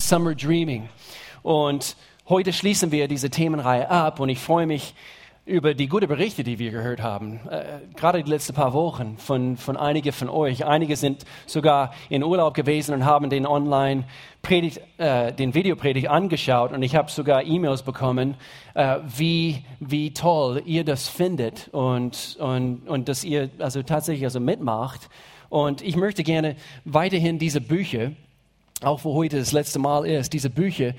Summer Dreaming. Und heute schließen wir diese Themenreihe ab und ich freue mich über die guten Berichte, die wir gehört haben. Äh, gerade die letzten paar Wochen von, von einigen von euch. Einige sind sogar in Urlaub gewesen und haben den online Predigt, äh, den Videopredigt angeschaut und ich habe sogar E-Mails bekommen, äh, wie, wie toll ihr das findet und, und, und dass ihr also tatsächlich also mitmacht. Und ich möchte gerne weiterhin diese Bücher, auch wo heute das letzte Mal ist, diese Bücher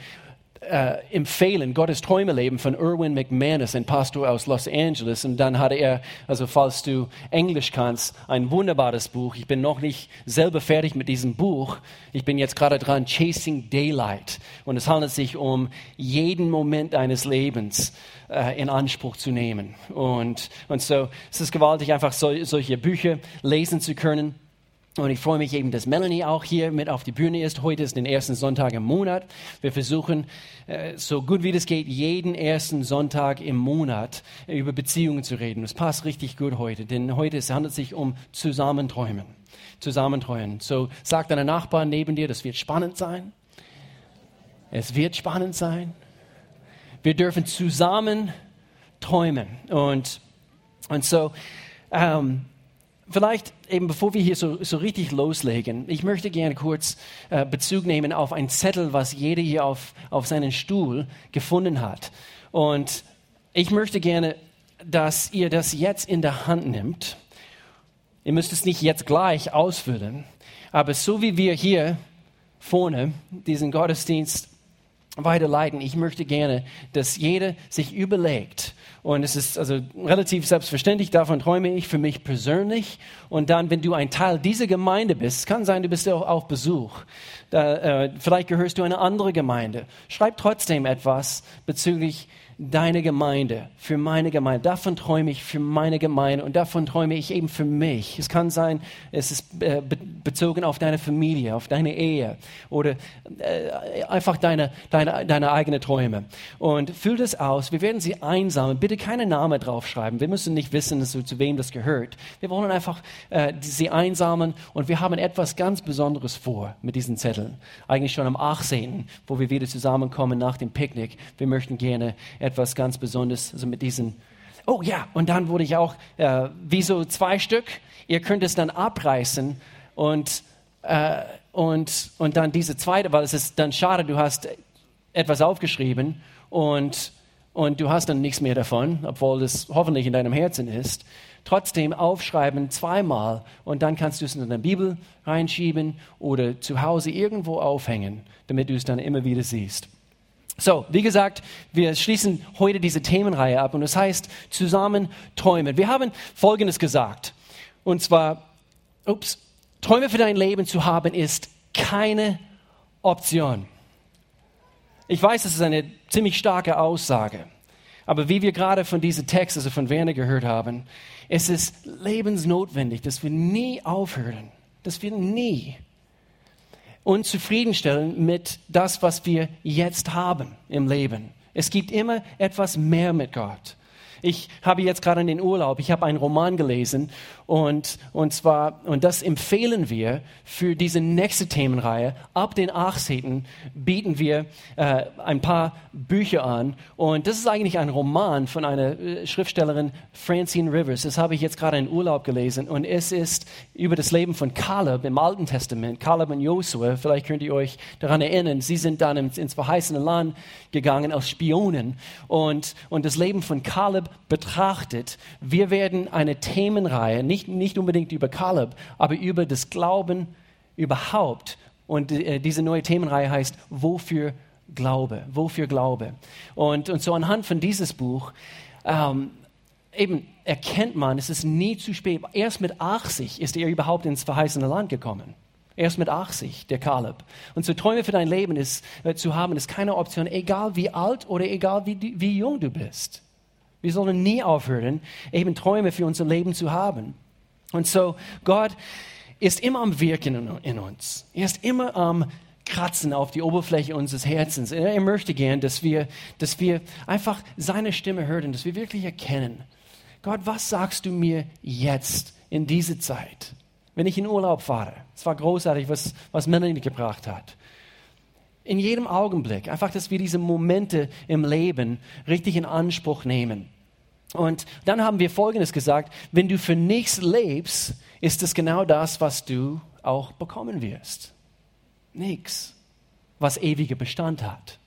äh, empfehlen, Gottes Träume leben von Erwin McManus, ein Pastor aus Los Angeles. Und dann hatte er, also falls du Englisch kannst, ein wunderbares Buch. Ich bin noch nicht selber fertig mit diesem Buch. Ich bin jetzt gerade dran, Chasing Daylight. Und es handelt sich um jeden Moment deines Lebens äh, in Anspruch zu nehmen. Und, und so es ist gewaltig, einfach so, solche Bücher lesen zu können. Und ich freue mich eben, dass Melanie auch hier mit auf die Bühne ist. Heute ist der erste Sonntag im Monat. Wir versuchen, äh, so gut wie das geht, jeden ersten Sonntag im Monat über Beziehungen zu reden. Das passt richtig gut heute, denn heute es handelt sich um Zusammenträumen. Zusammenträumen. So sag deiner Nachbarn neben dir, das wird spannend sein. Es wird spannend sein. Wir dürfen zusammen träumen. Und, und so, ähm, vielleicht eben bevor wir hier so, so richtig loslegen, ich möchte gerne kurz äh, Bezug nehmen auf ein Zettel, was jeder hier auf, auf seinen Stuhl gefunden hat. Und ich möchte gerne, dass ihr das jetzt in der Hand nimmt. Ihr müsst es nicht jetzt gleich ausfüllen, aber so wie wir hier vorne diesen Gottesdienst weiterleiten, ich möchte gerne, dass jeder sich überlegt, und es ist also relativ selbstverständlich, davon träume ich für mich persönlich. Und dann, wenn du ein Teil dieser Gemeinde bist, kann sein, du bist auch auf Besuch. Da, äh, vielleicht gehörst du einer anderen Gemeinde. Schreib trotzdem etwas bezüglich deine Gemeinde, für meine Gemeinde. Davon träume ich für meine Gemeinde und davon träume ich eben für mich. Es kann sein, es ist äh, bezogen auf deine Familie, auf deine Ehe oder äh, einfach deine, deine, deine eigenen Träume. Und füll das aus. Wir werden sie einsammeln. Bitte keine Namen draufschreiben. Wir müssen nicht wissen, zu, zu wem das gehört. Wir wollen einfach äh, sie einsammeln und wir haben etwas ganz Besonderes vor mit diesen Zetteln. Eigentlich schon am 18., wo wir wieder zusammenkommen nach dem Picknick. Wir möchten gerne etwas etwas ganz Besonderes, also mit diesen. Oh ja, und dann wurde ich auch, äh, wie so zwei Stück, ihr könnt es dann abreißen und, äh, und, und dann diese zweite, weil es ist dann schade, du hast etwas aufgeschrieben und, und du hast dann nichts mehr davon, obwohl es hoffentlich in deinem Herzen ist. Trotzdem aufschreiben zweimal und dann kannst du es in deine Bibel reinschieben oder zu Hause irgendwo aufhängen, damit du es dann immer wieder siehst. So, wie gesagt, wir schließen heute diese Themenreihe ab und es das heißt zusammen träumen. Wir haben Folgendes gesagt und zwar, ups, Träume für dein Leben zu haben ist keine Option. Ich weiß, das ist eine ziemlich starke Aussage, aber wie wir gerade von diesem Text, also von Werner gehört haben, es ist lebensnotwendig, dass wir nie aufhören, dass wir nie und zufriedenstellen mit das, was wir jetzt haben im Leben. Es gibt immer etwas mehr mit Gott. Ich habe jetzt gerade in den Urlaub, ich habe einen Roman gelesen und, und zwar, und das empfehlen wir für diese nächste Themenreihe. Ab den 18. bieten wir äh, ein paar Bücher an und das ist eigentlich ein Roman von einer äh, Schriftstellerin, Francine Rivers. Das habe ich jetzt gerade in Urlaub gelesen und es ist über das Leben von Caleb im Alten Testament, Caleb und Josua. Vielleicht könnt ihr euch daran erinnern, sie sind dann ins verheißene Land gegangen als Spionen und, und das Leben von Caleb betrachtet. Wir werden eine Themenreihe, nicht, nicht unbedingt über Caleb, aber über das Glauben überhaupt. Und äh, diese neue Themenreihe heißt, wofür Glaube? Wofür Glaube? Und, und so anhand von dieses Buch, ähm, eben erkennt man, es ist nie zu spät. Erst mit 80 ist er überhaupt ins verheißene Land gekommen. Erst mit 80, der Kaleb. Und so Träume für dein Leben ist, äh, zu haben, ist keine Option, egal wie alt oder egal wie, wie jung du bist. Wir sollen nie aufhören, eben Träume für unser Leben zu haben. Und so, Gott ist immer am Wirken in uns. Er ist immer am Kratzen auf die Oberfläche unseres Herzens. Er möchte gern, dass wir, dass wir einfach seine Stimme hören, dass wir wirklich erkennen, Gott, was sagst du mir jetzt in diese Zeit, wenn ich in Urlaub fahre? Es war großartig, was, was Melanie gebracht hat. In jedem Augenblick. Einfach, dass wir diese Momente im Leben richtig in Anspruch nehmen. Und dann haben wir Folgendes gesagt, wenn du für nichts lebst, ist es genau das, was du auch bekommen wirst. Nichts, was ewiger Bestand hat.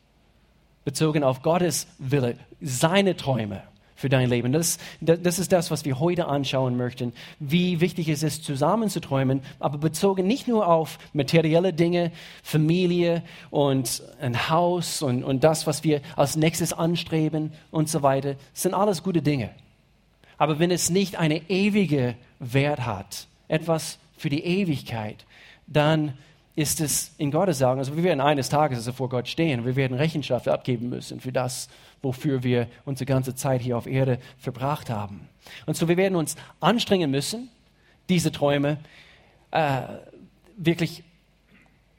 Bezogen auf Gottes Wille, seine Träume für dein Leben. Das, das ist das, was wir heute anschauen möchten. Wie wichtig es ist, zusammen zu träumen, aber bezogen nicht nur auf materielle Dinge, Familie und ein Haus und, und das, was wir als nächstes anstreben und so weiter. Das sind alles gute Dinge. Aber wenn es nicht eine ewige Wert hat, etwas für die Ewigkeit, dann ist es in Gottes Augen, also wir werden eines Tages also vor Gott stehen wir werden Rechenschaft abgeben müssen für das, wofür wir unsere ganze Zeit hier auf Erde verbracht haben. Und so wir werden uns anstrengen müssen, diese Träume äh, wirklich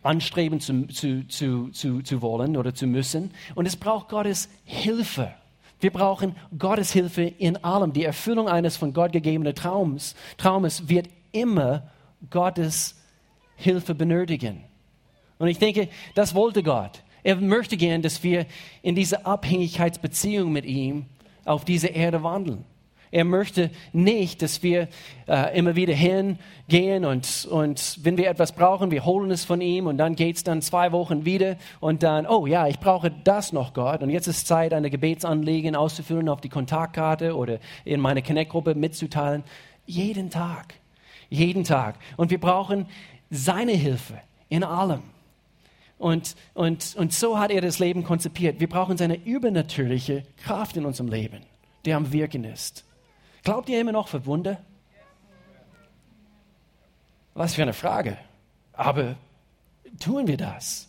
anstreben zu, zu, zu, zu, zu wollen oder zu müssen. Und es braucht Gottes Hilfe. Wir brauchen Gottes Hilfe in allem. Die Erfüllung eines von Gott gegebenen Traums, Traumes wird immer Gottes Hilfe benötigen. Und ich denke, das wollte Gott. Er möchte gern, dass wir in diese Abhängigkeitsbeziehung mit ihm auf diese Erde wandeln. Er möchte nicht, dass wir äh, immer wieder hingehen und, und wenn wir etwas brauchen, wir holen es von ihm und dann geht es dann zwei Wochen wieder und dann, oh ja, ich brauche das noch, Gott. Und jetzt ist Zeit, eine Gebetsanliegen auszufüllen auf die Kontaktkarte oder in meine Connect-Gruppe mitzuteilen. Jeden Tag. Jeden Tag. Und wir brauchen seine Hilfe in allem. Und, und, und so hat er das Leben konzipiert. Wir brauchen seine übernatürliche Kraft in unserem Leben, der am Wirken ist. Glaubt ihr immer noch für Wunder? Was für eine Frage. Aber tun wir das?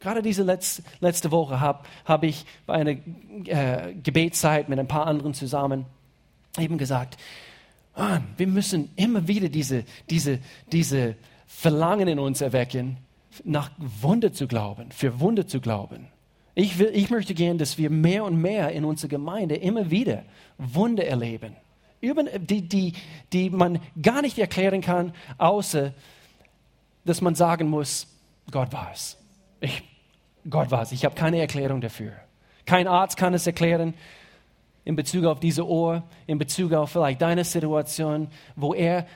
Gerade diese letzte, Woche habe hab ich bei einer äh, Gebetszeit mit ein paar anderen zusammen eben gesagt, Mann, wir müssen immer wieder diese, diese, diese Verlangen in uns erwecken, nach Wunder zu glauben, für Wunder zu glauben. Ich, will, ich möchte gern, dass wir mehr und mehr in unserer Gemeinde immer wieder Wunder erleben, die, die, die man gar nicht erklären kann, außer dass man sagen muss, Gott war es. Ich, Gott war es. Ich habe keine Erklärung dafür. Kein Arzt kann es erklären in Bezug auf diese Ohr, in Bezug auf vielleicht deine Situation, wo er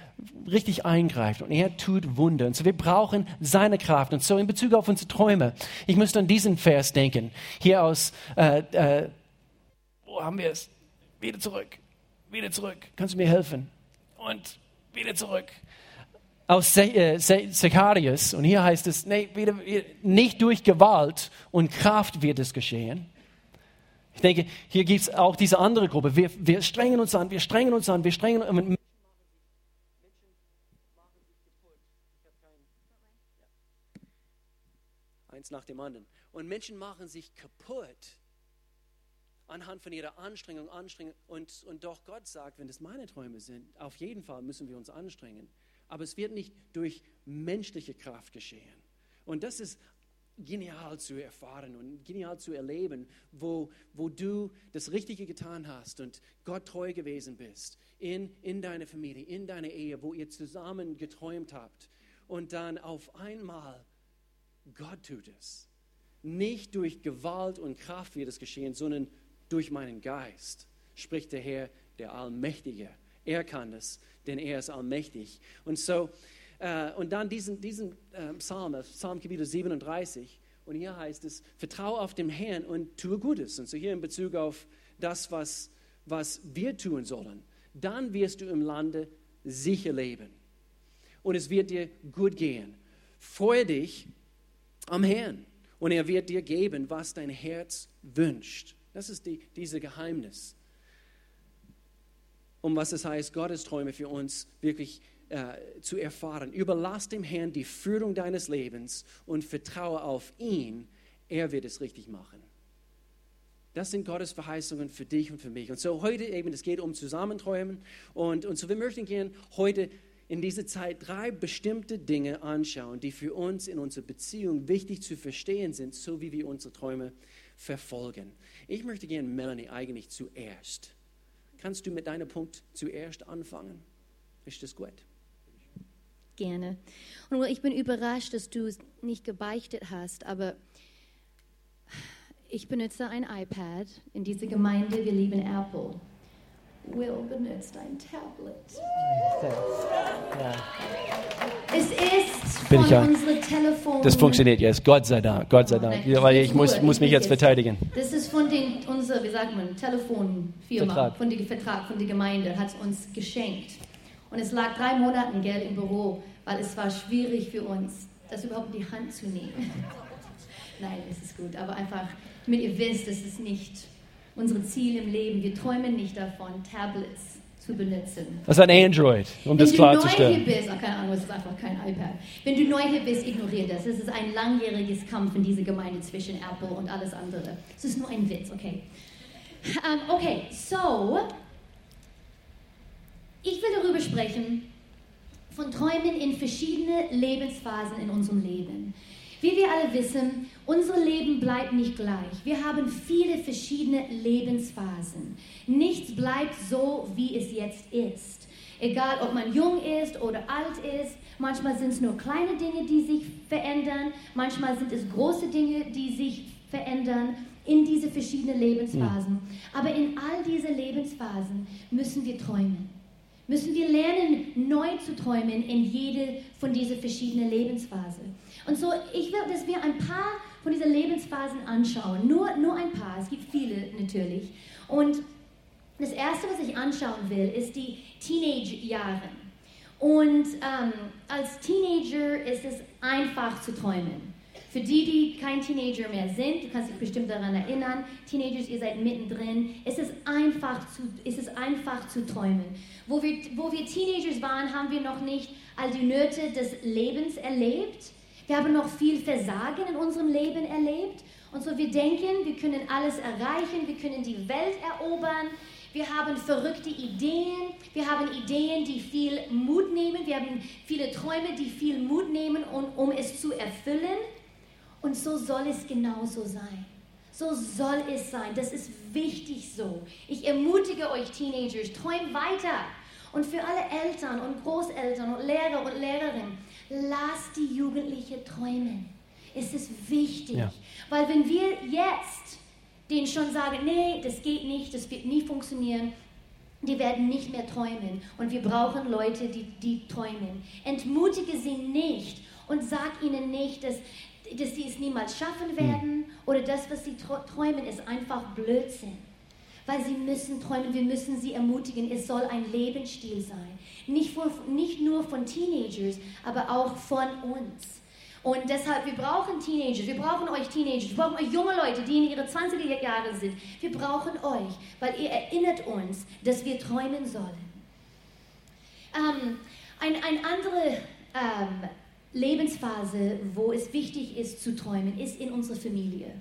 richtig eingreift und er tut Wunder. Und so wir brauchen seine Kraft. Und so in Bezug auf unsere Träume, ich müsste an diesen Vers denken. Hier aus, äh, äh, wo haben wir es? Wieder zurück, wieder zurück. Kannst du mir helfen? Und wieder zurück. Aus äh, Zecharias, und hier heißt es, nee, nicht durch Gewalt und Kraft wird es geschehen, ich denke, hier gibt es auch diese andere Gruppe. Wir, wir strengen uns an, wir strengen uns an, wir strengen uns an. Eins nach dem anderen. Und Menschen machen sich kaputt anhand von ihrer Anstrengung, Anstrengung. Und, und doch Gott sagt, wenn das meine Träume sind, auf jeden Fall müssen wir uns anstrengen. Aber es wird nicht durch menschliche Kraft geschehen. Und das ist genial zu erfahren und genial zu erleben, wo, wo du das Richtige getan hast und Gott treu gewesen bist in, in deiner Familie, in deiner Ehe, wo ihr zusammen geträumt habt. Und dann auf einmal, Gott tut es. Nicht durch Gewalt und Kraft wird es geschehen, sondern durch meinen Geist, spricht der Herr, der Allmächtige. Er kann es, denn er ist allmächtig. Und so, und dann diesen, diesen äh, Psalm, Psalm Kapitel 37. Und hier heißt es, vertraue auf den Herrn und tue Gutes. Und so hier in Bezug auf das, was, was wir tun sollen. Dann wirst du im Lande sicher leben. Und es wird dir gut gehen. Freue dich am Herrn. Und er wird dir geben, was dein Herz wünscht. Das ist die, diese Geheimnis. Um was es heißt, Gottes Träume für uns wirklich äh, zu erfahren. Überlass dem Herrn die Führung deines Lebens und vertraue auf ihn. Er wird es richtig machen. Das sind Gottes Verheißungen für dich und für mich. Und so heute eben, es geht um Zusammenträumen. Und, und so wir möchten gerne heute in dieser Zeit drei bestimmte Dinge anschauen, die für uns in unserer Beziehung wichtig zu verstehen sind, so wie wir unsere Träume verfolgen. Ich möchte gerne, Melanie, eigentlich zuerst. Kannst du mit deinem Punkt zuerst anfangen? Ist das gut? Gerne. Und ich bin überrascht, dass du es nicht gebeichtet hast, aber Ich benutze ein iPad in dieser Gemeinde. Wir lieben Apple. Will benutzt ein Tablet. Ja. Es ist Bin von ich ja. unserem Telefon. Das funktioniert jetzt, Gott sei Dank, Gott sei Dank. Ja, weil ich muss, muss mich jetzt verteidigen. Das ist von den, unser, wie sagt man, Telefonfirma, Vertrag. von dem Vertrag, von der Gemeinde, hat es uns geschenkt. Und es lag drei Monate Geld im Büro, weil es war schwierig für uns, das überhaupt in die Hand zu nehmen. Nein, es ist gut, aber einfach, damit ihr wisst, es ist nicht unser Ziel im Leben. Wir träumen nicht davon, Tablets zu benutzen. Das ist ein Android, um das Wenn du neu hier klarzustellen. bist, ach, keine Ahnung, es ist einfach kein iPad. Wenn du neu hier bist, ignoriere das. Es ist ein langjähriges Kampf in dieser Gemeinde zwischen Apple und alles andere. Es ist nur ein Witz, okay? Ähm, okay, so, ich will darüber sprechen, von Träumen in verschiedene Lebensphasen in unserem Leben. Wie wir alle wissen, unser Leben bleibt nicht gleich. Wir haben viele verschiedene Lebensphasen. Nichts bleibt so, wie es jetzt ist. Egal, ob man jung ist oder alt ist, manchmal sind es nur kleine Dinge, die sich verändern, manchmal sind es große Dinge, die sich verändern in diese verschiedenen Lebensphasen. Aber in all diese Lebensphasen müssen wir träumen müssen wir lernen, neu zu träumen in jede von diesen verschiedenen Lebensphasen. Und so, ich will, dass wir ein paar von diesen Lebensphasen anschauen. Nur, nur ein paar, es gibt viele natürlich. Und das Erste, was ich anschauen will, ist die Teenage-Jahre. Und ähm, als Teenager ist es einfach zu träumen. Für die, die kein Teenager mehr sind, du kannst dich bestimmt daran erinnern, Teenagers, ihr seid mittendrin, es ist einfach zu, es ist einfach zu träumen. Wo wir, wo wir Teenagers waren, haben wir noch nicht all die Nöte des Lebens erlebt. Wir haben noch viel Versagen in unserem Leben erlebt. Und so wir denken, wir können alles erreichen, wir können die Welt erobern. Wir haben verrückte Ideen, wir haben Ideen, die viel Mut nehmen, wir haben viele Träume, die viel Mut nehmen, um, um es zu erfüllen. Und so soll es genauso sein. So soll es sein. Das ist wichtig so. Ich ermutige euch Teenagers, träumt weiter. Und für alle Eltern und Großeltern und Lehrer und Lehrerinnen, lasst die Jugendlichen träumen. Es ist wichtig. Ja. Weil wenn wir jetzt denen schon sagen, nee, das geht nicht, das wird nie funktionieren, die werden nicht mehr träumen. Und wir brauchen Leute, die, die träumen. Entmutige sie nicht und sag ihnen nicht, dass, dass sie es niemals schaffen werden oder das, was sie tr- träumen, ist einfach Blödsinn. Weil sie müssen träumen, wir müssen sie ermutigen. Es soll ein Lebensstil sein. Nicht, von, nicht nur von Teenagers, aber auch von uns. Und deshalb, wir brauchen Teenagers, wir brauchen euch Teenagers, wir brauchen euch junge Leute, die in ihre 20er Jahre sind. Wir brauchen euch, weil ihr erinnert uns, dass wir träumen sollen. Ähm, ein, eine andere ähm, Lebensphase, wo es wichtig ist zu träumen, ist in unserer Familie.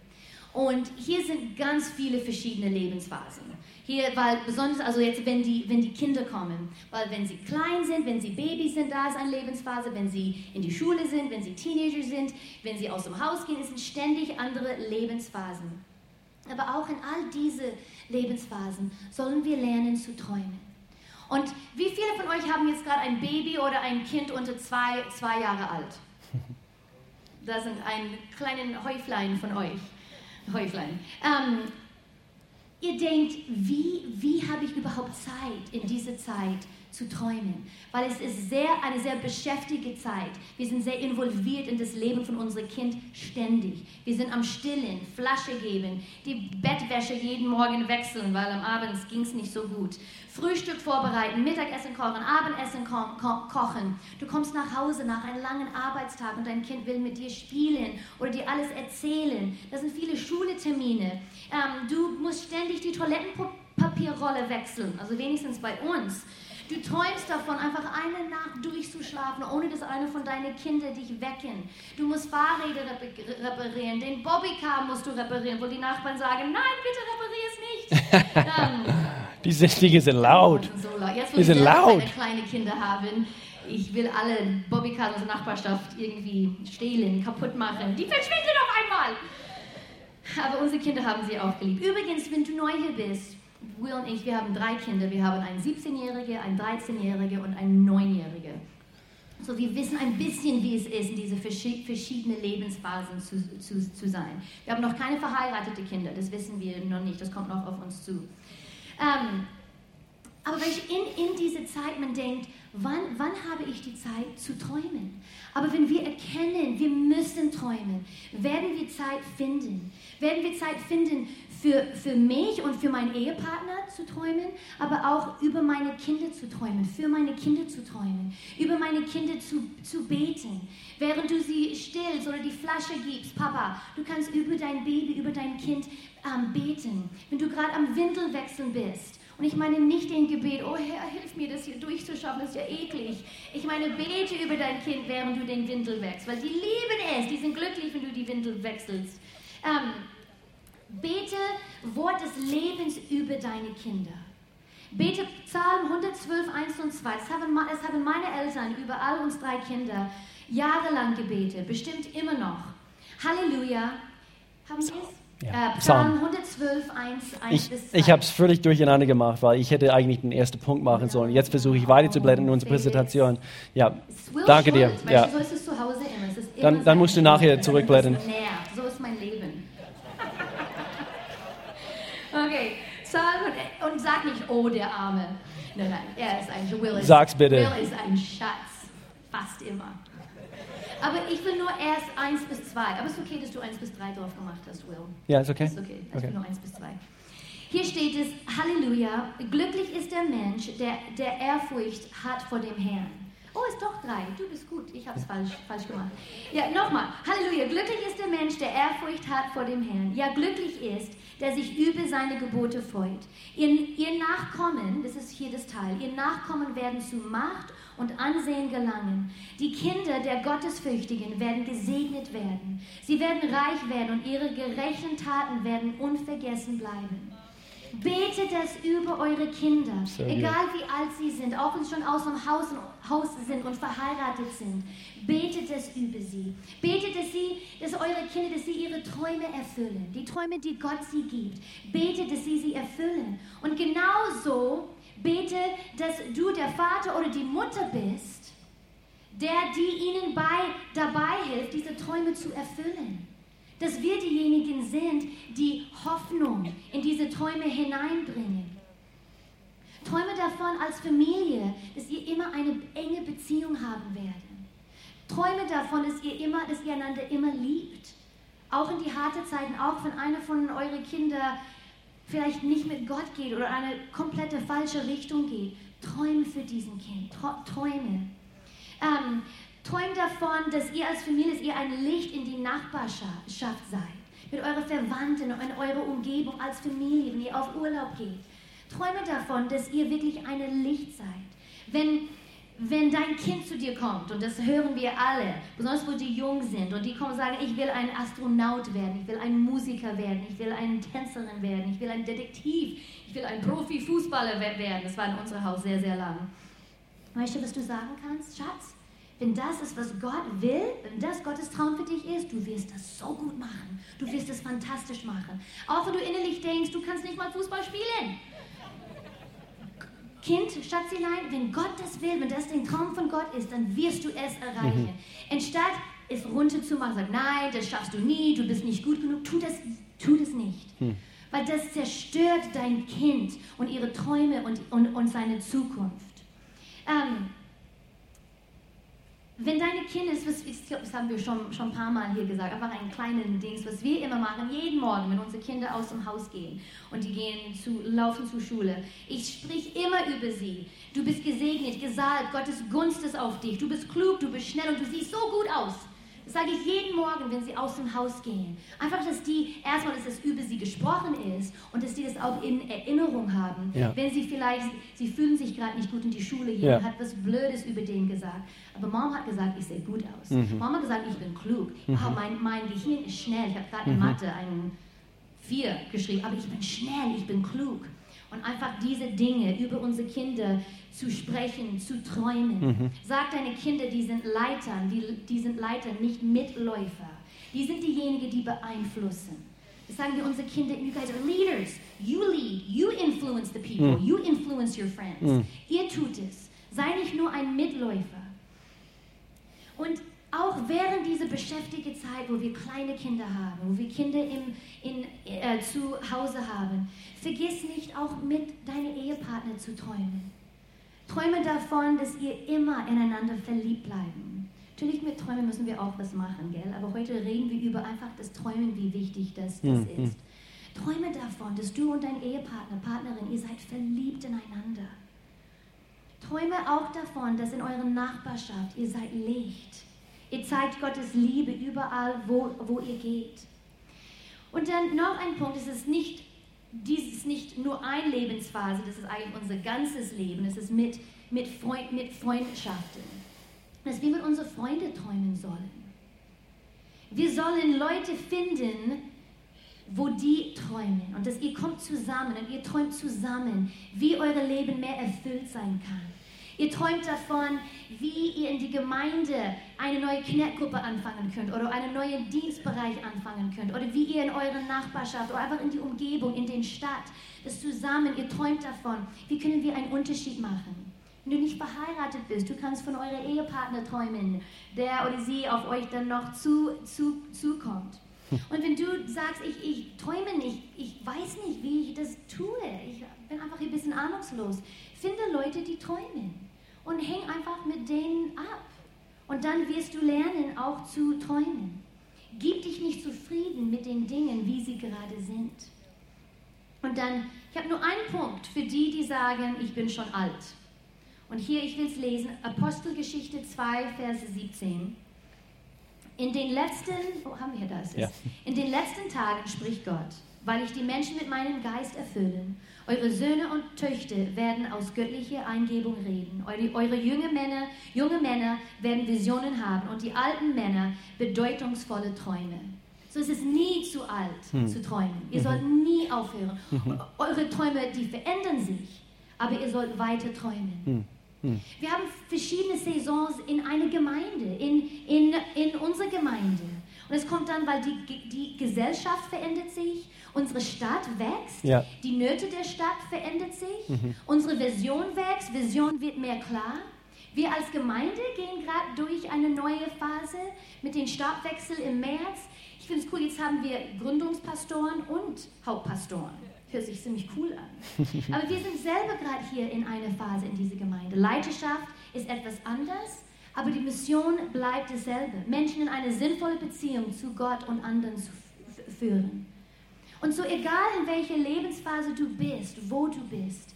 Und hier sind ganz viele verschiedene Lebensphasen. Hier, weil besonders, also jetzt, wenn die, wenn die Kinder kommen, weil wenn sie klein sind, wenn sie Babys sind, da ist eine Lebensphase, wenn sie in die Schule sind, wenn sie Teenager sind, wenn sie aus dem Haus gehen, es sind ständig andere Lebensphasen. Aber auch in all diese Lebensphasen sollen wir lernen zu träumen. Und wie viele von euch haben jetzt gerade ein Baby oder ein Kind unter zwei, zwei Jahre alt? Da sind ein kleinen Häuflein von euch. Häuflein. Ähm, ihr denkt, wie, wie habe ich überhaupt Zeit in dieser Zeit zu träumen? Weil es ist sehr, eine sehr beschäftigte Zeit. Wir sind sehr involviert in das Leben von unserem Kind ständig. Wir sind am Stillen, Flasche geben, die Bettwäsche jeden Morgen wechseln, weil am Abend ging es nicht so gut. Frühstück vorbereiten, Mittagessen kochen, Abendessen ko ko kochen. Du kommst nach Hause nach einem langen Arbeitstag und dein Kind will mit dir spielen oder dir alles erzählen. Das sind viele Schuletermine. Ähm, du musst ständig die Toilettenpapierrolle wechseln, also wenigstens bei uns. Du träumst davon, einfach eine Nacht durchzuschlafen, ohne dass einer von deinen Kindern dich wecken. Du musst Fahrräder repa- reparieren, den Bobbycar musst du reparieren, wo die Nachbarn sagen, nein, bitte reparier es nicht. ähm, Diese Dinge sind laut. die sind so laut. Jetzt, wo Die ich sind laut. kleine Kinder haben, ich will alle Bobbycars aus der Nachbarschaft irgendwie stehlen, kaputt machen. Die verschwinden auf einmal. Aber unsere Kinder haben sie auch geliebt. Übrigens, wenn du neu hier bist, Will und ich, wir haben drei Kinder. Wir haben einen 17-Jährigen, einen 13-Jährigen und einen 9-Jährigen. So, wir wissen ein bisschen, wie es ist, in diese verschi- verschiedenen Lebensphasen zu, zu, zu sein. Wir haben noch keine verheiratete Kinder, das wissen wir noch nicht, das kommt noch auf uns zu. Ähm, aber weil ich in, in diese Zeit, man denkt, wann, wann habe ich die Zeit zu träumen? Aber wenn wir erkennen, wir müssen träumen, werden wir Zeit finden. Werden wir Zeit finden, für, für mich und für meinen Ehepartner zu träumen, aber auch über meine Kinder zu träumen, für meine Kinder zu träumen, über meine Kinder zu, zu beten. Während du sie stillst oder die Flasche gibst, Papa, du kannst über dein Baby, über dein Kind ähm, beten. Wenn du gerade am Windelwechseln bist, und ich meine nicht den Gebet, oh Herr, hilf mir, das hier durchzuschaffen, das ist ja eklig. Ich meine, bete über dein Kind, während du den Windel wechselst, weil die lieben es, die sind glücklich, wenn du die Windel wechselst. Ähm, bete Wort des Lebens über deine Kinder. Bete Psalm 112, 1 und 2. Das haben, das haben meine Eltern über all uns drei Kinder jahrelang gebetet, bestimmt immer noch. Halleluja. Haben Sie es? Ja, Äh, Psalm. Psalm 112, 1, 1 Ich, bis 2. ich habe es völlig durcheinander gemacht, weil ich hätte eigentlich den ersten Punkt machen sollen. Jetzt versuche ich weiterzublättern in unsere Präsentation. Ja, danke dir. Ja. du, So ist es zu Hause immer. Es ist immer Dann- dann musst du nachher zurückblättern. So ist mein Leben. Okay, Psalm und, und sag nicht, oh, der Arme. Nein, nein, er ist ein Will Sag's bitte. Will ist ein Schatz. Fast immer. Aber ich will nur erst 1 bis 2. Aber es ist okay, dass du 1 bis 3 drauf gemacht hast, Will. ja, ist okay. Ist okay, ich Okay. will nur 1 bis 2. Hier steht es, Halleluja, glücklich ist der Mensch, der, der Ehrfurcht hat vor dem Herrn. Oh, ist doch drei. Du bist gut. Ich habe es falsch, falsch gemacht. Ja, nochmal. Halleluja. Glücklich ist der Mensch, der Ehrfurcht hat vor dem Herrn. Ja, glücklich ist, der sich über seine Gebote freut. Ihr, ihr Nachkommen, das ist hier das Teil, ihr Nachkommen werden zu Macht und Ansehen gelangen. Die Kinder der Gottesfürchtigen werden gesegnet werden. Sie werden reich werden und ihre gerechten Taten werden unvergessen bleiben. Betet das über eure Kinder, gut. egal wie alt sie sind, auch wenn sie schon aus dem Haus, Haus sind und verheiratet sind. Betet es über sie. Betet, dass, sie, dass eure Kinder, dass sie ihre Träume erfüllen, die Träume, die Gott sie gibt. Betet, dass sie sie erfüllen. Und genauso bete, dass du der Vater oder die Mutter bist, der die ihnen bei, dabei hilft, diese Träume zu erfüllen. Dass wir diejenigen sind, die Hoffnung in diese Träume hineinbringen. Träume davon als Familie, dass ihr immer eine enge Beziehung haben werdet. Träume davon, dass ihr immer, dass ihr einander immer liebt. Auch in die harte Zeiten, auch wenn einer von euren Kinder vielleicht nicht mit Gott geht oder eine komplette falsche Richtung geht. Träume für diesen Kind. Träume. Ähm, träumt davon, dass ihr als Familie, ihr ein Licht in die Nachbarschaft seid. Mit euren Verwandten, in eurer Umgebung als Familie, wenn ihr auf Urlaub geht. Träume davon, dass ihr wirklich ein Licht seid. Wenn, wenn dein Kind zu dir kommt, und das hören wir alle, besonders wo die jung sind, und die kommen und sagen, ich will ein Astronaut werden, ich will ein Musiker werden, ich will eine Tänzerin werden, ich will ein Detektiv, ich will ein Profifußballer we- werden. Das war in unserem Haus sehr, sehr lang. Weißt du, was du sagen kannst, Schatz? Wenn das ist, was Gott will, wenn das Gottes Traum für dich ist, du wirst das so gut machen. Du wirst es fantastisch machen. Auch wenn du innerlich denkst, du kannst nicht mal Fußball spielen. Kind, Schatzelein, wenn Gott das will, wenn das der Traum von Gott ist, dann wirst du es erreichen. Anstatt es runterzumachen, sagen, nein, das schaffst du nie, du bist nicht gut genug, tu das, tu das nicht. Weil das zerstört dein Kind und ihre Träume und, und, und seine Zukunft. Ähm, wenn deine Kinder, was- ich glaube, das haben wir schon, schon ein paar Mal hier gesagt, einfach einen kleinen Dings, was wir immer machen, jeden Morgen, wenn unsere Kinder aus dem Haus gehen und die gehen zu, laufen zur Schule. Ich sprich immer über sie. Du bist gesegnet, gesalbt, Gottes Gunst ist auf dich. Du bist klug, du bist schnell und du siehst so gut aus. Das sage ich jeden Morgen, wenn sie aus dem Haus gehen. Einfach, dass die erstmal, dass es über sie gesprochen ist und dass die das auch in Erinnerung haben. Ja. Wenn sie vielleicht, sie fühlen sich gerade nicht gut in die Schule gehen, Ja. hat was Blödes über den gesagt. Aber Mom hat gesagt, ich sehe gut aus. Mhm. Mom hat gesagt, ich bin klug. Ah, mein, mein Gehirn ist schnell. Ich habe gerade in Mhm. Mathe einen 4 geschrieben, aber ich bin schnell, ich bin klug. Und einfach diese Dinge über unsere Kinder zu sprechen, zu träumen. Mhm. Sag deine Kinder, die sind Leitern, die, die sind Leiter, nicht Mitläufer. Die sind diejenigen, die beeinflussen. Das sagen wir unsere Kinder, you guys are leaders. You lead, you influence the people, Mhm. you influence your friends. Mhm. Ihr tut es. Sei nicht nur ein Mitläufer. Und auch während dieser beschäftigten Zeit, wo wir kleine Kinder haben, wo wir Kinder im, in, äh, zu Hause haben, vergiss nicht auch mit deinem Ehepartner zu träumen. Träume davon, dass ihr immer ineinander verliebt bleiben. Natürlich mit Träumen müssen wir auch was machen, gell? Aber heute reden wir über einfach das Träumen, wie wichtig das, das Mhm. ist. Träume davon, dass du und dein Ehepartner, Partnerin, ihr seid verliebt ineinander. Träume auch davon, dass in eurer Nachbarschaft ihr seid Licht. Ihr zeigt Gottes Liebe überall, wo, wo ihr geht. Und dann noch ein Punkt, es ist nicht, dies ist nicht nur eine Lebensphase, das ist eigentlich unser ganzes Leben. Es ist mit, mit, Freund, mit Freundschaften. Dass wir mit unseren Freunden träumen sollen. Wir sollen Leute finden, wo die träumen. Und dass ihr kommt zusammen und ihr träumt zusammen, wie euer Leben mehr erfüllt sein kann. Ihr träumt davon, wie ihr in die Gemeinde eine neue Knettgruppe anfangen könnt oder einen neuen Dienstbereich anfangen könnt oder wie ihr in eurer Nachbarschaft oder einfach in die Umgebung, in den Stadt, das zusammen, ihr träumt davon, wie können wir einen Unterschied machen. Wenn du nicht verheiratet bist, du kannst von eurem Ehepartner träumen, der oder sie auf euch dann noch zu, zu, zukommt. Und wenn du sagst, ich, ich träume nicht, ich weiß nicht, wie ich das tue, ich bin einfach ein bisschen ahnungslos, finde Leute, die träumen und häng einfach mit denen ab. Und dann wirst du lernen, auch zu träumen. Gib dich nicht zufrieden mit den Dingen, wie sie gerade sind. Und dann, ich habe nur einen Punkt für die, die sagen, ich bin schon alt. Und hier, ich will es lesen, Apostelgeschichte 2, Verse 17. In den letzten, wo haben wir das? Ja. In den letzten Tagen spricht Gott, weil ich die Menschen mit meinem Geist erfüllen. Eure Söhne und Töchter werden aus göttlicher Eingebung reden. Eure, eure junge, Männer, junge Männer werden Visionen haben und die alten Männer bedeutungsvolle Träume. So es ist nie zu alt zu träumen. Ihr sollt nie aufhören. Eure Träume, die verändern sich, aber ihr sollt weiter träumen. Wir haben verschiedene Saisons in einer Gemeinde, in, in, in unserer Gemeinde. Und es kommt dann, weil die, die Gesellschaft verändert sich, unsere Stadt wächst, Ja. die Nöte der Stadt verändert sich, unsere Vision wächst, Vision wird mehr klar. Wir als Gemeinde gehen gerade durch eine neue Phase mit dem Stabwechsel im März. Ich finde es cool, jetzt haben wir Gründungspastoren und Hauptpastoren. Hört sich ziemlich cool an. Aber wir sind selber gerade hier in einer Phase in dieser Gemeinde. Leiterschaft ist etwas anders, aber die Mission bleibt dasselbe. Menschen in eine sinnvolle Beziehung zu Gott und anderen zu führen. Und so egal in welcher Lebensphase du bist, wo du bist,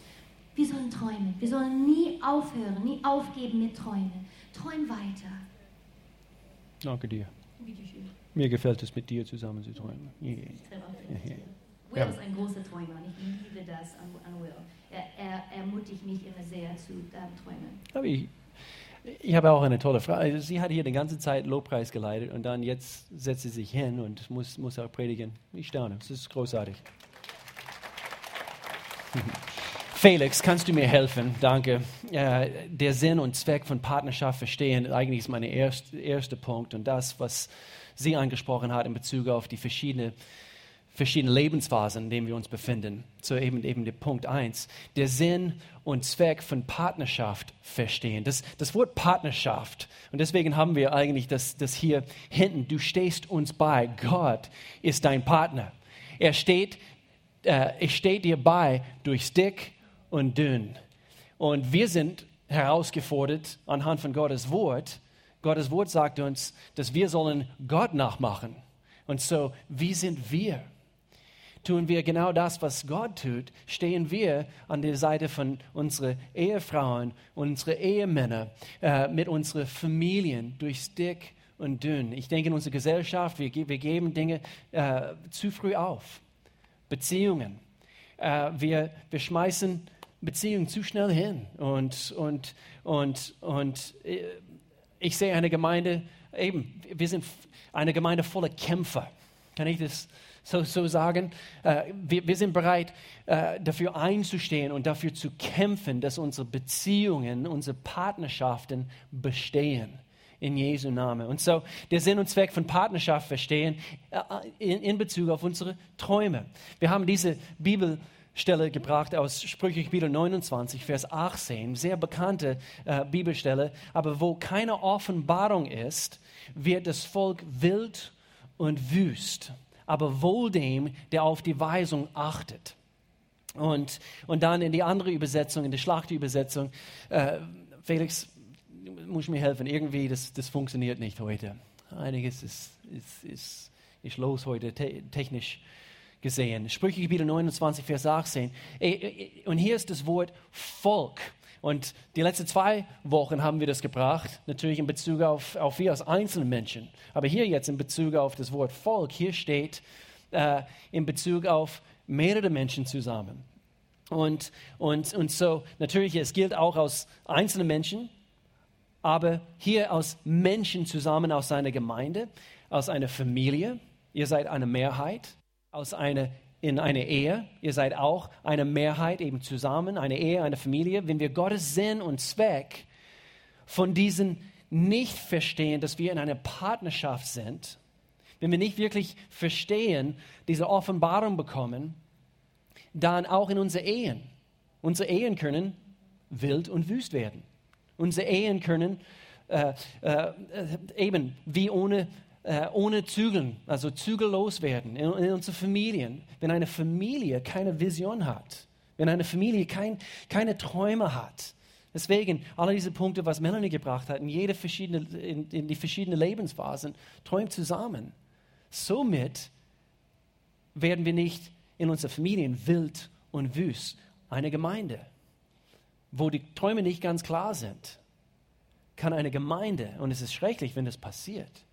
wir sollen träumen. Wir sollen nie aufhören, nie aufgeben mit Träumen. Träum weiter. Danke dir. Mir gefällt es, mit dir zusammen zu träumen. Yeah. Will Ja. ist ein großer Träumer und ich liebe das an, an Will. Er, er ermutigt mich immer sehr zu ähm, träumen. Aber ich, ich habe auch eine tolle Frage. Also sie hat hier die ganze Zeit Lobpreis geleitet und dann jetzt setzt sie sich hin und muss, muss auch predigen. Ich staune. Es ist großartig. Felix, kannst du mir helfen? Danke. Äh, der Sinn und Zweck von Partnerschaft verstehen, eigentlich ist mein erst, erster Punkt und das, was sie angesprochen hat in Bezug auf die verschiedenen verschiedene Lebensphasen, in denen wir uns befinden. So eben, eben der Punkt 1. Der Sinn und Zweck von Partnerschaft verstehen. Das, das Wort Partnerschaft, und deswegen haben wir eigentlich das, das hier hinten, du stehst uns bei, Gott ist dein Partner. Er steht, äh, er steht dir bei durch dick und dünn. Und wir sind herausgefordert anhand von Gottes Wort. Gottes Wort sagt uns, dass wir sollen Gott nachmachen. Und so, wie sind wir? Tun wir genau das, was Gott tut? Stehen wir an der Seite von unseren Ehefrauen, unseren Ehemänner, äh, mit unseren Familien durch dick und dünn? Ich denke, in unserer Gesellschaft, wir, wir geben Dinge äh, zu früh auf. Beziehungen. Äh, wir, wir schmeißen Beziehungen zu schnell hin. Und, und, und, und äh, ich sehe eine Gemeinde, eben, wir sind eine Gemeinde voller Kämpfer. Kann ich das so, sagen? Äh, wir, wir sind bereit, äh, dafür einzustehen und dafür zu kämpfen, dass unsere Beziehungen, unsere Partnerschaften bestehen. In Jesu Namen. Und so der Sinn und Zweck von Partnerschaft verstehen äh, in, in Bezug auf unsere Träume. Wir haben diese Bibel Stelle gebracht aus Sprüche Kapitel 29, Vers 18, sehr bekannte äh, Bibelstelle, aber wo keine Offenbarung ist, wird das Volk wild und wüst, aber wohl dem, der auf die Weisung achtet. Und, und dann in die andere Übersetzung, in die Schlachtübersetzung, äh, Felix, muss mir helfen, irgendwie, das, das funktioniert nicht heute. Einiges ist, ist, ist, ist los heute, te technisch gesehen. Sprüche Kapitel 29, Vers 18. Und hier ist das Wort Volk. Und die letzten zwei Wochen haben wir das gebracht, natürlich in Bezug auf, auf wir als einzelne Menschen. Aber hier jetzt in Bezug auf das Wort Volk, hier steht äh, in Bezug auf mehrere Menschen zusammen. Und, und, und so, natürlich, es gilt auch aus einzelnen Menschen, aber hier aus Menschen zusammen aus einer Gemeinde, aus einer Familie. Ihr seid eine Mehrheit aus einer, in einer Ehe. Ihr seid auch eine Mehrheit eben zusammen, eine Ehe, eine Familie. Wenn wir Gottes Sinn und Zweck von diesen nicht verstehen, dass wir in einer Partnerschaft sind, wenn wir nicht wirklich verstehen, diese Offenbarung bekommen, dann auch in unsere Ehen. Unsere Ehen können wild und wüst werden. Unsere Ehen können äh, äh, eben wie ohne äh, ohne Zügeln, also zügellos werden in, in unseren Familien. Wenn eine Familie keine Vision hat, wenn eine Familie kein, keine Träume hat. Deswegen, alle diese Punkte, was Melanie gebracht hat, in, jede verschiedene, in, in die verschiedenen Lebensphasen, träumt zusammen. Somit werden wir nicht in unseren Familien wild und wüst. Eine Gemeinde, wo die Träume nicht ganz klar sind, kann eine Gemeinde, und es ist schrecklich, wenn das passiert,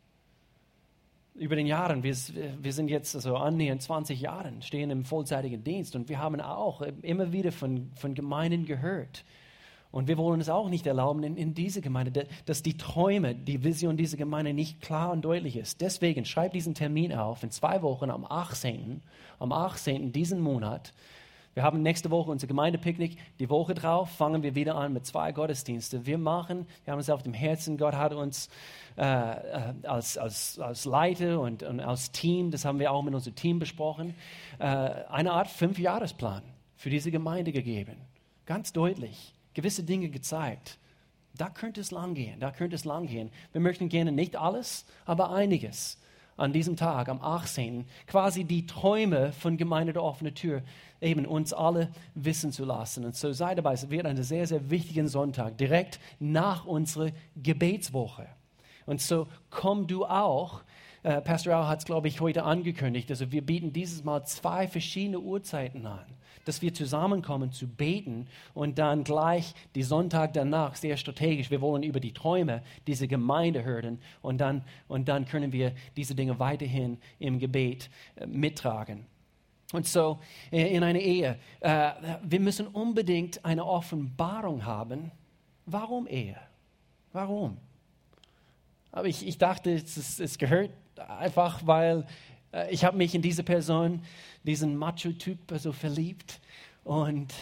über den Jahren, wir, wir sind jetzt also annähernd 20 Jahre, stehen im vollzeitigen Dienst und wir haben auch immer wieder von, von Gemeinden gehört. Und wir wollen es auch nicht erlauben in, in diese Gemeinde, dass die Träume, die Vision dieser Gemeinde nicht klar und deutlich ist. Deswegen schreibt diesen Termin auf in zwei Wochen am 18. Am 18. diesen Monat wir haben nächste Woche unser Gemeindepicknick. Die Woche drauf fangen wir wieder an mit zwei Gottesdiensten. Wir machen, wir haben es auf dem Herzen, Gott hat uns äh, äh, als, als, als Leiter und, und als Team, das haben wir auch mit unserem Team besprochen, äh, eine Art Fünfjahresplan für diese Gemeinde gegeben. Ganz deutlich, gewisse Dinge gezeigt. Da könnte es lang gehen, da könnte es lang gehen. Wir möchten gerne nicht alles, aber einiges an diesem Tag, am 18., quasi die Träume von Gemeinde der offenen Tür eben uns alle wissen zu lassen. Und so sei dabei, es wird ein sehr, sehr wichtiger Sonntag, direkt nach unserer Gebetswoche. Und so komm du auch. Äh, Pastor Al hat es, glaube ich, heute angekündigt. Also wir bieten dieses Mal zwei verschiedene Uhrzeiten an dass wir zusammenkommen zu beten und dann gleich die Sonntag danach sehr strategisch. Wir wollen über die Träume dieser Gemeinde hören und dann, und dann können wir diese Dinge weiterhin im Gebet äh, mittragen. Und so äh, in einer Ehe, äh, wir müssen unbedingt eine Offenbarung haben. Warum Ehe? Warum? Aber ich, ich dachte, es, es gehört einfach, weil ich habe mich in diese Person, diesen Macho-Typ so verliebt und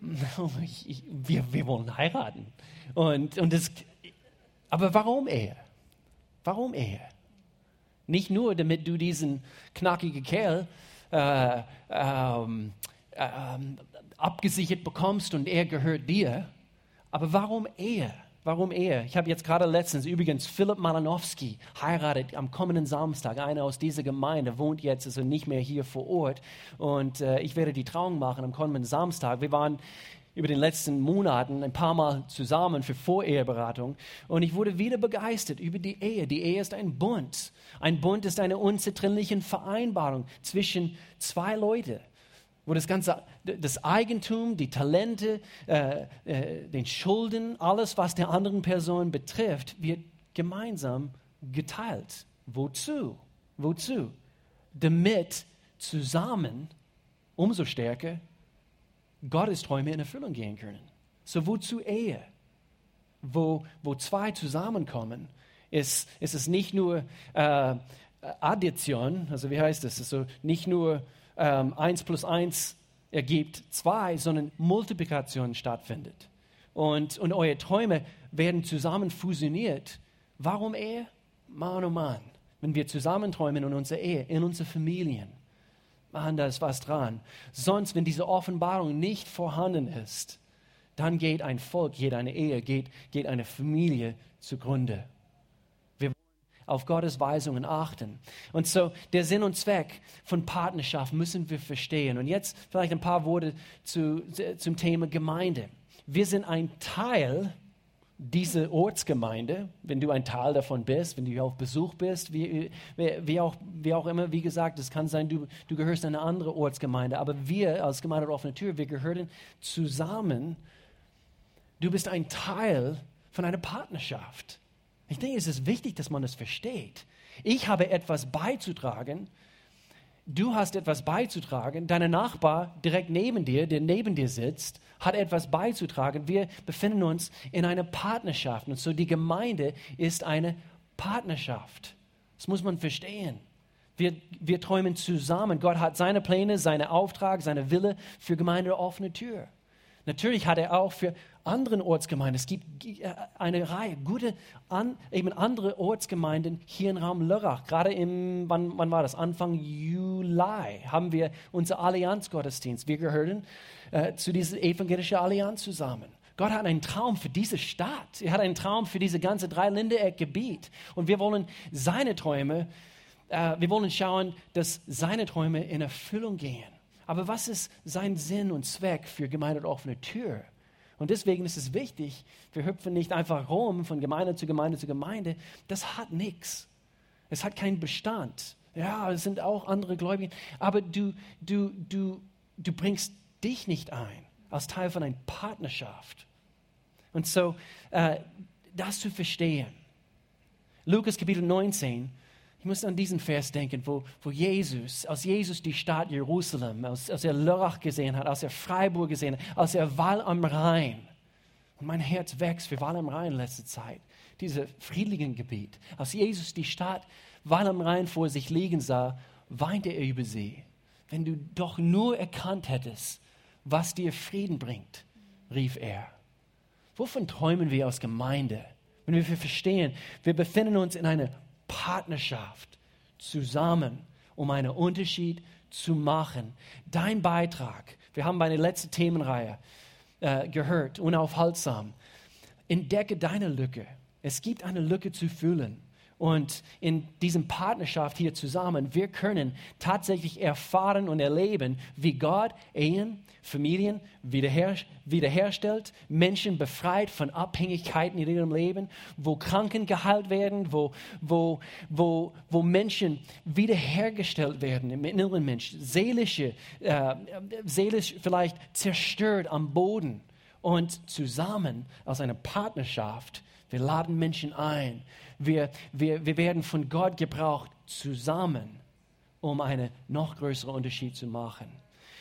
ich, ich, wir, wir wollen heiraten. Und, und das, aber warum Ehe? Warum Ehe? Nicht nur, damit du diesen knackigen Kerl äh, ähm, äh, abgesichert bekommst und er gehört dir, aber warum Ehe? Warum Ehe? Ich habe jetzt gerade letztens übrigens Philipp Malanowski heiratet am kommenden Samstag. Einer aus dieser Gemeinde wohnt jetzt also nicht mehr hier vor Ort. Und äh, ich werde die Trauung machen am kommenden Samstag. Wir waren über den letzten Monaten ein paar Mal zusammen für Voreheberatung und ich wurde wieder begeistert über die Ehe. Die Ehe ist ein Bund. Ein Bund ist eine unzertrennliche Vereinbarung zwischen zwei Leuten wo das ganze, das Eigentum, die Talente, äh, äh, den Schulden, alles, was der anderen Person betrifft, wird gemeinsam geteilt. Wozu? Wozu? Damit zusammen umso stärker Gottes Träume in Erfüllung gehen können. So wozu Ehe? Wo, wo zwei zusammenkommen, ist, ist es nicht nur äh, Addition, also wie heißt das? Also nicht nur ähm, 1 plus 1 ergibt 2, sondern Multiplikation stattfindet. Und, und eure Träume werden zusammen fusioniert. Warum Ehe? Mann, oh Mann. Wenn wir zusammen träumen in unserer Ehe, in unseren Familien, Mann, da ist was dran. Sonst, wenn diese Offenbarung nicht vorhanden ist, dann geht ein Volk, geht eine Ehe, geht, geht eine Familie zugrunde. Auf Gottes Weisungen achten. Und so der Sinn und Zweck von Partnerschaft müssen wir verstehen. Und jetzt vielleicht ein paar Worte zu, zum Thema Gemeinde. Wir sind ein Teil diese Ortsgemeinde, wenn du ein Teil davon bist, wenn du auf Besuch bist, wie, wie, auch, wie auch immer, wie gesagt, es kann sein, du, du gehörst in eine andere Ortsgemeinde, aber wir als Gemeinde der offenen Tür, wir gehören zusammen. Du bist ein Teil von einer Partnerschaft. Ich denke, es ist wichtig, dass man das versteht. Ich habe etwas beizutragen, du hast etwas beizutragen, dein Nachbar direkt neben dir, der neben dir sitzt, hat etwas beizutragen. Wir befinden uns in einer Partnerschaft. Und so die Gemeinde ist eine Partnerschaft. Das muss man verstehen. Wir, wir träumen zusammen. Gott hat seine Pläne, seinen Auftrag, seine Wille für Gemeinde offene Tür. Natürlich hat er auch für anderen Ortsgemeinden, es gibt äh, eine Reihe gute, an, eben andere Ortsgemeinden hier im Raum Lörrach. Gerade im, wann, wann war das? Anfang Juli haben wir unser Allianzgottesdienst. Wir gehören äh, zu dieser evangelischen Allianz zusammen. Gott hat einen Traum für diese Stadt. Er hat einen Traum für diese ganze Dreiländereck-Gebiet. Und wir wollen seine Träume, äh, wir wollen schauen, dass seine Träume in Erfüllung gehen. Aber was ist sein Sinn und Zweck für Gemeinde und offene Tür? Und deswegen ist es wichtig, wir hüpfen nicht einfach rum von Gemeinde zu Gemeinde zu Gemeinde. Das hat nichts. Es hat keinen Bestand. Ja, es sind auch andere Gläubige. Aber du, du, du, du bringst dich nicht ein als Teil von einer Partnerschaft. Und so, äh, das zu verstehen. Lukas Kapitel 19, ich muss an diesen Vers denken, wo, wo Jesus, als Jesus die Stadt Jerusalem, als, als er Lörrach gesehen hat, als er Freiburg gesehen hat, als er Wall am Rhein, und mein Herz wächst für Wall am Rhein in letzter Zeit, dieses friedlichen Gebiet. Als Jesus die Stadt Wall am Rhein vor sich liegen sah, weinte er über sie. Wenn du doch nur erkannt hättest, was dir Frieden bringt, rief er. Wovon träumen wir als Gemeinde? Wenn wir verstehen, wir befinden uns in einer Partnerschaft zusammen, um einen Unterschied zu machen. Dein Beitrag, wir haben bei der letzten Themenreihe äh, gehört, unaufhaltsam. Entdecke deine Lücke. Es gibt eine Lücke zu füllen. Und in diesem Partnerschaft hier zusammen, wir können tatsächlich erfahren und erleben, wie Gott Ehen, Familien wiederher, wiederherstellt, Menschen befreit von Abhängigkeiten in ihrem Leben, wo Kranken geheilt werden, wo, wo, wo, wo Menschen wiederhergestellt werden im inneren Mensch, seelische, äh, seelisch vielleicht zerstört am Boden und zusammen aus einer Partnerschaft wir laden Menschen ein. Wir, wir, wir werden von Gott gebraucht zusammen, um einen noch größeren Unterschied zu machen.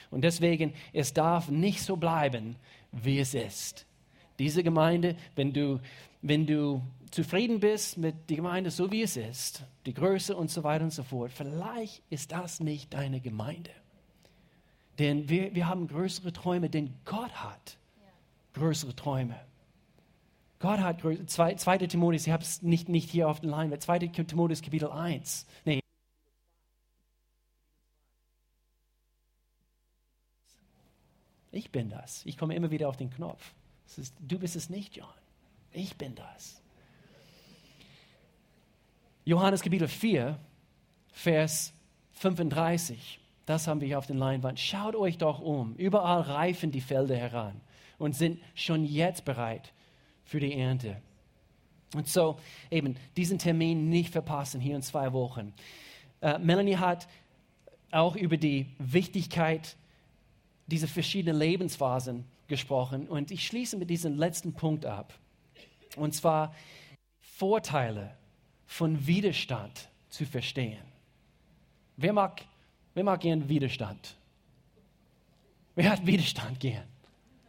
Und deswegen, es darf nicht so bleiben, wie es ist. Diese Gemeinde, wenn du, wenn du zufrieden bist mit der Gemeinde so wie es ist, die Größe und so weiter und so fort, vielleicht ist das nicht deine Gemeinde. Denn wir, wir haben größere Träume, denn Gott hat größere Träume. Gott hat, 2. Timotheus, ich habe es nicht, nicht hier auf der Leinwand, 2. Timotheus Kapitel 1. Nee. Ich bin das. Ich komme immer wieder auf den Knopf. Ist, du bist es nicht, John. Ich bin das. Johannes Kapitel 4, Vers 35. Das haben wir hier auf den Leinwand. Schaut euch doch um. Überall reifen die Felder heran und sind schon jetzt bereit für die Ernte. Und so eben diesen Termin nicht verpassen hier in zwei Wochen. Äh, Melanie hat auch über die Wichtigkeit dieser verschiedenen Lebensphasen gesprochen und ich schließe mit diesem letzten Punkt ab. Und zwar Vorteile von Widerstand zu verstehen. Wer mag, wer mag gern Widerstand? Wer hat Widerstand gern?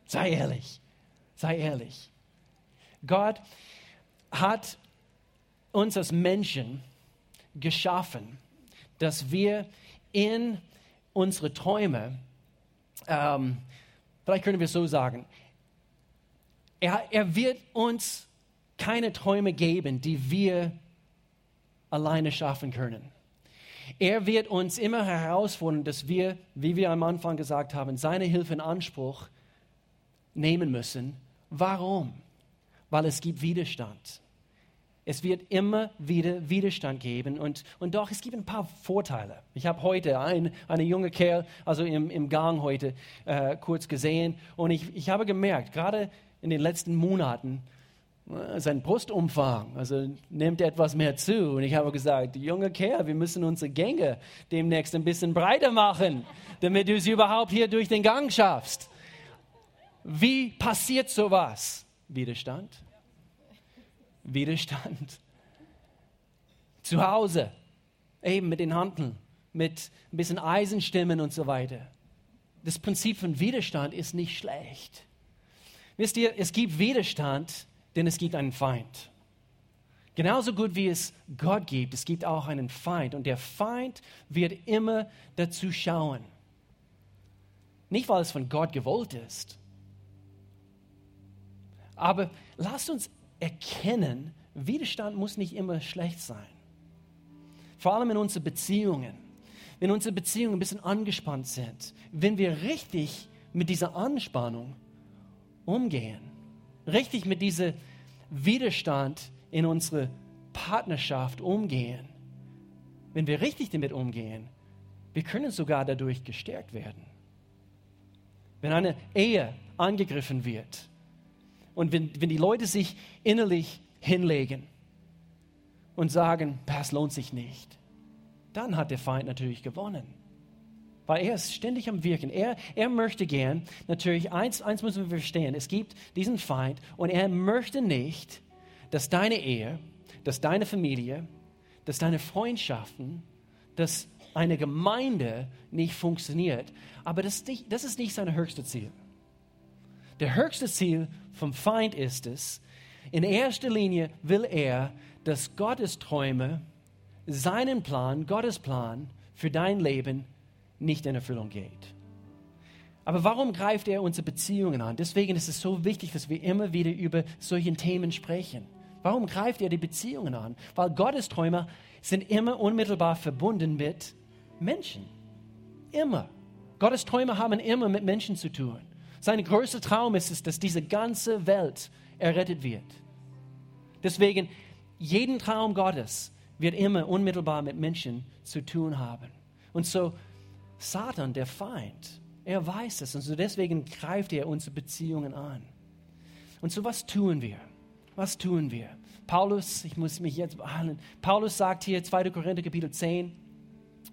Sei ehrlich, sei ehrlich. Gott hat uns als Menschen geschaffen, dass wir in unsere Träume, ähm, vielleicht können wir es so sagen, er, er wird uns keine Träume geben, die wir alleine schaffen können. Er wird uns immer herausfordern, dass wir, wie wir am Anfang gesagt haben, seine Hilfe in Anspruch nehmen müssen. Warum? Weil es gibt Widerstand. Es wird immer wieder Widerstand geben und, und doch, es gibt ein paar Vorteile. Ich habe heute einen eine junge Kerl, also im, im Gang heute, äh, kurz gesehen und ich, ich habe gemerkt, gerade in den letzten Monaten, äh, sein Brustumfang, also nimmt etwas mehr zu. Und ich habe gesagt, junger Kerl, wir müssen unsere Gänge demnächst ein bisschen breiter machen, damit du es überhaupt hier durch den Gang schaffst. Wie passiert sowas? Widerstand. Widerstand. Zu Hause, eben mit den Handeln, mit ein bisschen Eisenstimmen und so weiter. Das Prinzip von Widerstand ist nicht schlecht. Wisst ihr, es gibt Widerstand, denn es gibt einen Feind. Genauso gut wie es Gott gibt, es gibt auch einen Feind. Und der Feind wird immer dazu schauen. Nicht, weil es von Gott gewollt ist. Aber lasst uns erkennen, Widerstand muss nicht immer schlecht sein. Vor allem in unseren Beziehungen. Wenn unsere Beziehungen ein bisschen angespannt sind, wenn wir richtig mit dieser Anspannung umgehen, richtig mit diesem Widerstand in unsere Partnerschaft umgehen, wenn wir richtig damit umgehen, wir können sogar dadurch gestärkt werden. Wenn eine Ehe angegriffen wird, und wenn, wenn die Leute sich innerlich hinlegen und sagen, das lohnt sich nicht, dann hat der Feind natürlich gewonnen. Weil er ist ständig am Wirken. Er, er möchte gern, natürlich, eins, eins müssen wir verstehen, es gibt diesen Feind und er möchte nicht, dass deine Ehe, dass deine Familie, dass deine Freundschaften, dass eine Gemeinde nicht funktioniert. Aber das, das ist nicht sein höchstes Ziel. Der höchste Ziel vom Feind ist es, in erster Linie will er, dass Gottes Träume, seinen Plan, Gottes Plan für dein Leben nicht in Erfüllung geht. Aber warum greift er unsere Beziehungen an? Deswegen ist es so wichtig, dass wir immer wieder über solche Themen sprechen. Warum greift er die Beziehungen an? Weil Gottes Träume sind immer unmittelbar verbunden mit Menschen. Immer. Gottes Träume haben immer mit Menschen zu tun. Sein größter Traum ist es, dass diese ganze Welt errettet wird. Deswegen, jeden Traum Gottes wird immer unmittelbar mit Menschen zu tun haben. Und so, Satan, der Feind, er weiß es und so deswegen greift er unsere Beziehungen an. Und so, was tun wir? Was tun wir? Paulus, ich muss mich jetzt behandeln. Paulus sagt hier, 2. Korinther Kapitel 10,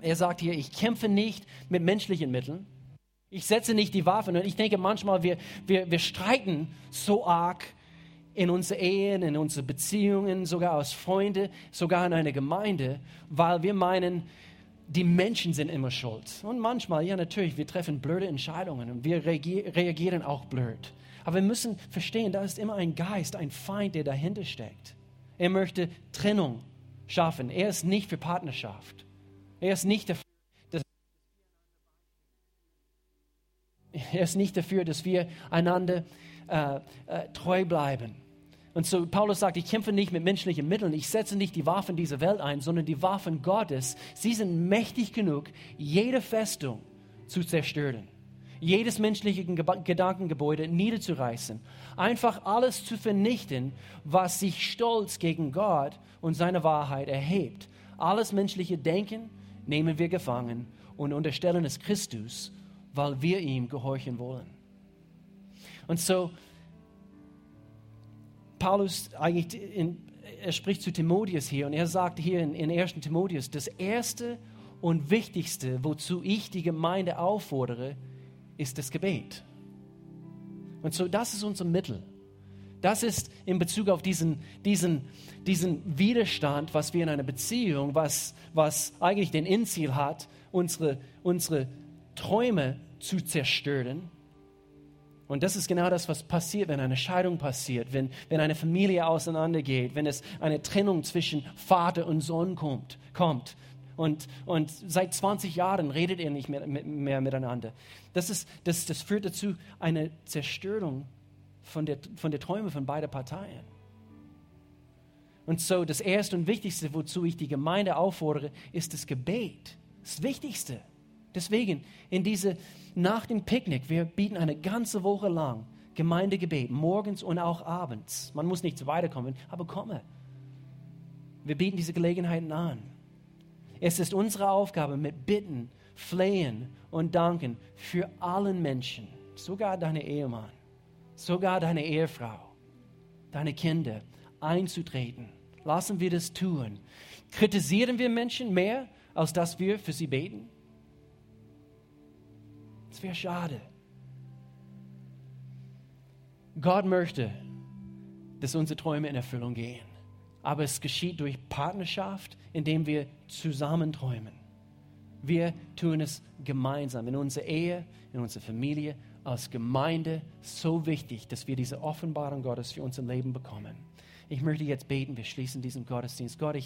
er sagt hier, ich kämpfe nicht mit menschlichen Mitteln, ich setze nicht die Waffen. Und ich denke manchmal, wir, wir, wir streiten so arg in unsere Ehen, in unsere Beziehungen, sogar als Freunde, sogar in einer Gemeinde, weil wir meinen, die Menschen sind immer schuld. Und manchmal, ja natürlich, wir treffen blöde Entscheidungen und wir reagieren auch blöd. Aber wir müssen verstehen, da ist immer ein Geist, ein Feind, der dahinter steckt. Er möchte Trennung schaffen. Er ist nicht für Partnerschaft. Er ist nicht dafür, Er ist nicht dafür, dass wir einander äh, äh, treu bleiben. Und so Paulus sagt, ich kämpfe nicht mit menschlichen Mitteln, ich setze nicht die Waffen dieser Welt ein, sondern die Waffen Gottes. Sie sind mächtig genug, jede Festung zu zerstören, jedes menschliche Gedankengebäude niederzureißen, einfach alles zu vernichten, was sich stolz gegen Gott und seine Wahrheit erhebt. Alles menschliche Denken nehmen wir gefangen und unterstellen es Christus weil wir ihm gehorchen wollen. Und so, Paulus eigentlich, in, er spricht zu Timotheus hier und er sagt hier in, in 1. Timotheus, das Erste und Wichtigste, wozu ich die Gemeinde auffordere, ist das Gebet. Und so, das ist unser Mittel. Das ist in Bezug auf diesen, diesen, diesen Widerstand, was wir in einer Beziehung, was, was eigentlich den Endziel hat, unsere, unsere Träume zu zerstören. Und das ist genau das, was passiert, wenn eine Scheidung passiert, wenn, wenn eine Familie auseinandergeht, wenn es eine Trennung zwischen Vater und Sohn kommt. kommt. Und, und seit 20 Jahren redet ihr nicht mehr, mehr miteinander. Das, ist, das, das führt dazu eine Zerstörung von der, von der Träume von beiden Parteien. Und so das Erste und Wichtigste, wozu ich die Gemeinde auffordere, ist das Gebet. Das Wichtigste. Deswegen, in diese, nach dem Picknick, wir bieten eine ganze Woche lang Gemeindegebet, morgens und auch abends. Man muss nicht weiterkommen, aber komme. Wir bieten diese Gelegenheiten an. Es ist unsere Aufgabe, mit Bitten, Flehen und Danken für allen Menschen, sogar deine Ehemann, sogar deine Ehefrau, deine Kinder, einzutreten. Lassen wir das tun. Kritisieren wir Menschen mehr, als dass wir für sie beten? Das wäre schade. Gott möchte, dass unsere Träume in Erfüllung gehen. Aber es geschieht durch Partnerschaft, indem wir zusammen träumen. Wir tun es gemeinsam in unserer Ehe, in unserer Familie, als Gemeinde so wichtig, dass wir diese Offenbarung Gottes für unser Leben bekommen. Ich möchte jetzt beten, wir schließen diesen Gottesdienst. Gott, ich danke